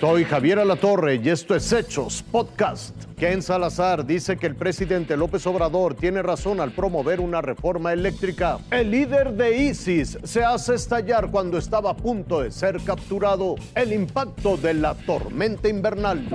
Soy Javier Alatorre y esto es Hechos Podcast. Ken Salazar dice que el presidente López Obrador tiene razón al promover una reforma eléctrica. El líder de ISIS se hace estallar cuando estaba a punto de ser capturado. El impacto de la tormenta invernal.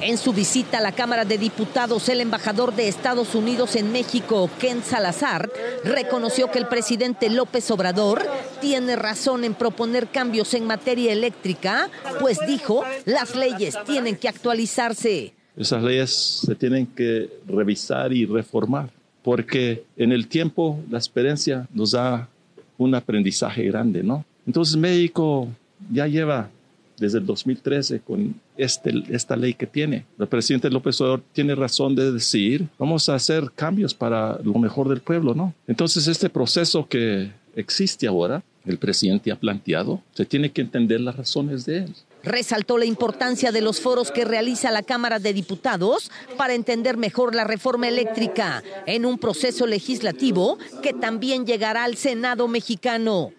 En su visita a la Cámara de Diputados, el embajador de Estados Unidos en México, Ken Salazar, reconoció que el presidente López Obrador tiene razón en proponer cambios en materia eléctrica, pues dijo, las leyes tienen que actualizarse. Esas leyes se tienen que revisar y reformar, porque en el tiempo la experiencia nos da un aprendizaje grande, ¿no? Entonces México ya lleva desde el 2013 con este, esta ley que tiene. El presidente López Obrador tiene razón de decir, vamos a hacer cambios para lo mejor del pueblo, ¿no? Entonces este proceso que existe ahora, el presidente ha planteado, se tiene que entender las razones de él. Resaltó la importancia de los foros que realiza la Cámara de Diputados para entender mejor la reforma eléctrica en un proceso legislativo que también llegará al Senado mexicano.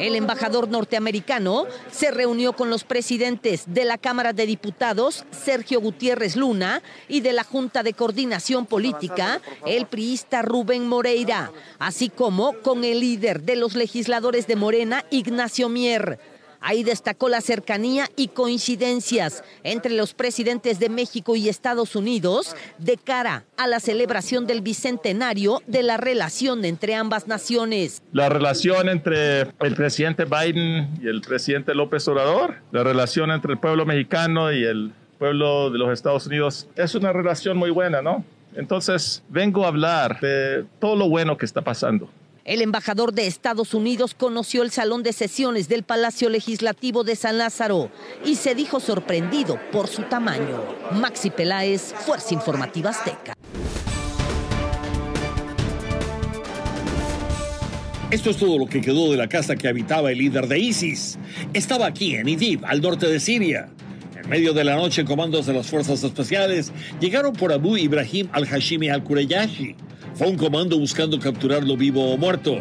El embajador norteamericano se reunió con los presidentes de la Cámara de Diputados, Sergio Gutiérrez Luna, y de la Junta de Coordinación Política, el priista Rubén Moreira, así como con el líder de los legisladores de Morena, Ignacio Mier. Ahí destacó la cercanía y coincidencias entre los presidentes de México y Estados Unidos de cara a la celebración del bicentenario de la relación entre ambas naciones. La relación entre el presidente Biden y el presidente López Obrador, la relación entre el pueblo mexicano y el pueblo de los Estados Unidos, es una relación muy buena, ¿no? Entonces, vengo a hablar de todo lo bueno que está pasando. El embajador de Estados Unidos conoció el salón de sesiones del Palacio Legislativo de San Lázaro y se dijo sorprendido por su tamaño. Maxi Peláez, Fuerza Informativa Azteca. Esto es todo lo que quedó de la casa que habitaba el líder de ISIS. Estaba aquí, en Idlib, al norte de Siria. En medio de la noche, comandos de las fuerzas especiales llegaron por Abu Ibrahim al-Hashimi al-Kureyashi, fue un comando buscando capturarlo vivo o muerto.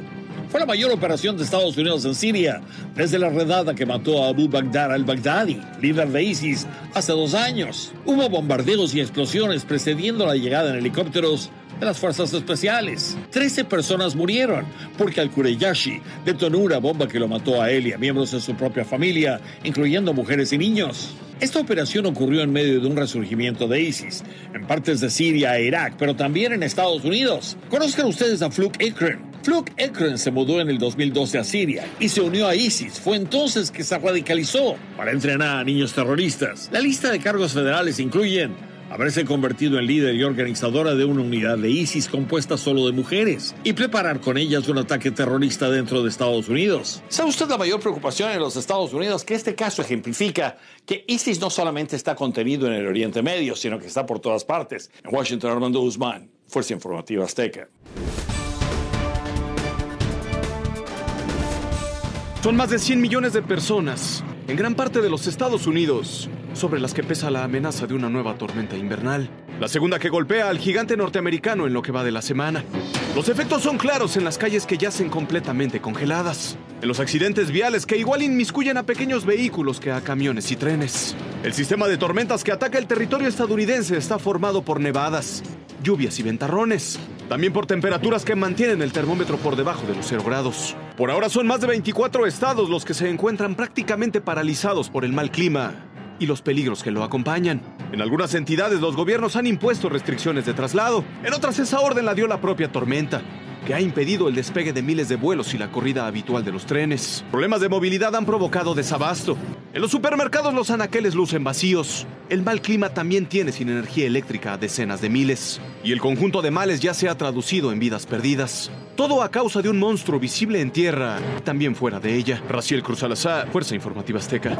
Fue la mayor operación de Estados Unidos en Siria desde la redada que mató a Abu Baghdad al-Baghdadi, líder de ISIS, hace dos años. Hubo bombardeos y explosiones precediendo la llegada en helicópteros de las fuerzas especiales. Trece personas murieron porque al-Kureyashi detonó una bomba que lo mató a él y a miembros de su propia familia, incluyendo mujeres y niños. Esta operación ocurrió en medio de un resurgimiento de ISIS, en partes de Siria e Irak, pero también en Estados Unidos. Conozcan ustedes a Fluk Ekren. Fluk Ekren se mudó en el 2012 a Siria y se unió a ISIS. Fue entonces que se radicalizó para entrenar a niños terroristas. La lista de cargos federales incluyen haberse convertido en líder y organizadora de una unidad de ISIS compuesta solo de mujeres y preparar con ellas un ataque terrorista dentro de Estados Unidos. ¿Sabe usted la mayor preocupación en los Estados Unidos? Que este caso ejemplifica que ISIS no solamente está contenido en el Oriente Medio, sino que está por todas partes. En Washington, Armando Guzmán, Fuerza Informativa Azteca. Son más de 100 millones de personas, en gran parte de los Estados Unidos, sobre las que pesa la amenaza de una nueva tormenta invernal. La segunda que golpea al gigante norteamericano en lo que va de la semana. Los efectos son claros en las calles que yacen completamente congeladas. En los accidentes viales que igual inmiscuyen a pequeños vehículos que a camiones y trenes. El sistema de tormentas que ataca el territorio estadounidense está formado por nevadas, lluvias y ventarrones. También por temperaturas que mantienen el termómetro por debajo de los 0 grados. Por ahora son más de 24 estados los que se encuentran prácticamente paralizados por el mal clima y los peligros que lo acompañan. En algunas entidades los gobiernos han impuesto restricciones de traslado, en otras esa orden la dio la propia tormenta que ha impedido el despegue de miles de vuelos y la corrida habitual de los trenes. Problemas de movilidad han provocado desabasto. En los supermercados los anaqueles lucen vacíos. El mal clima también tiene sin energía eléctrica a decenas de miles. Y el conjunto de males ya se ha traducido en vidas perdidas. Todo a causa de un monstruo visible en tierra, también fuera de ella. Raciel Cruz Fuerza Informativa Azteca.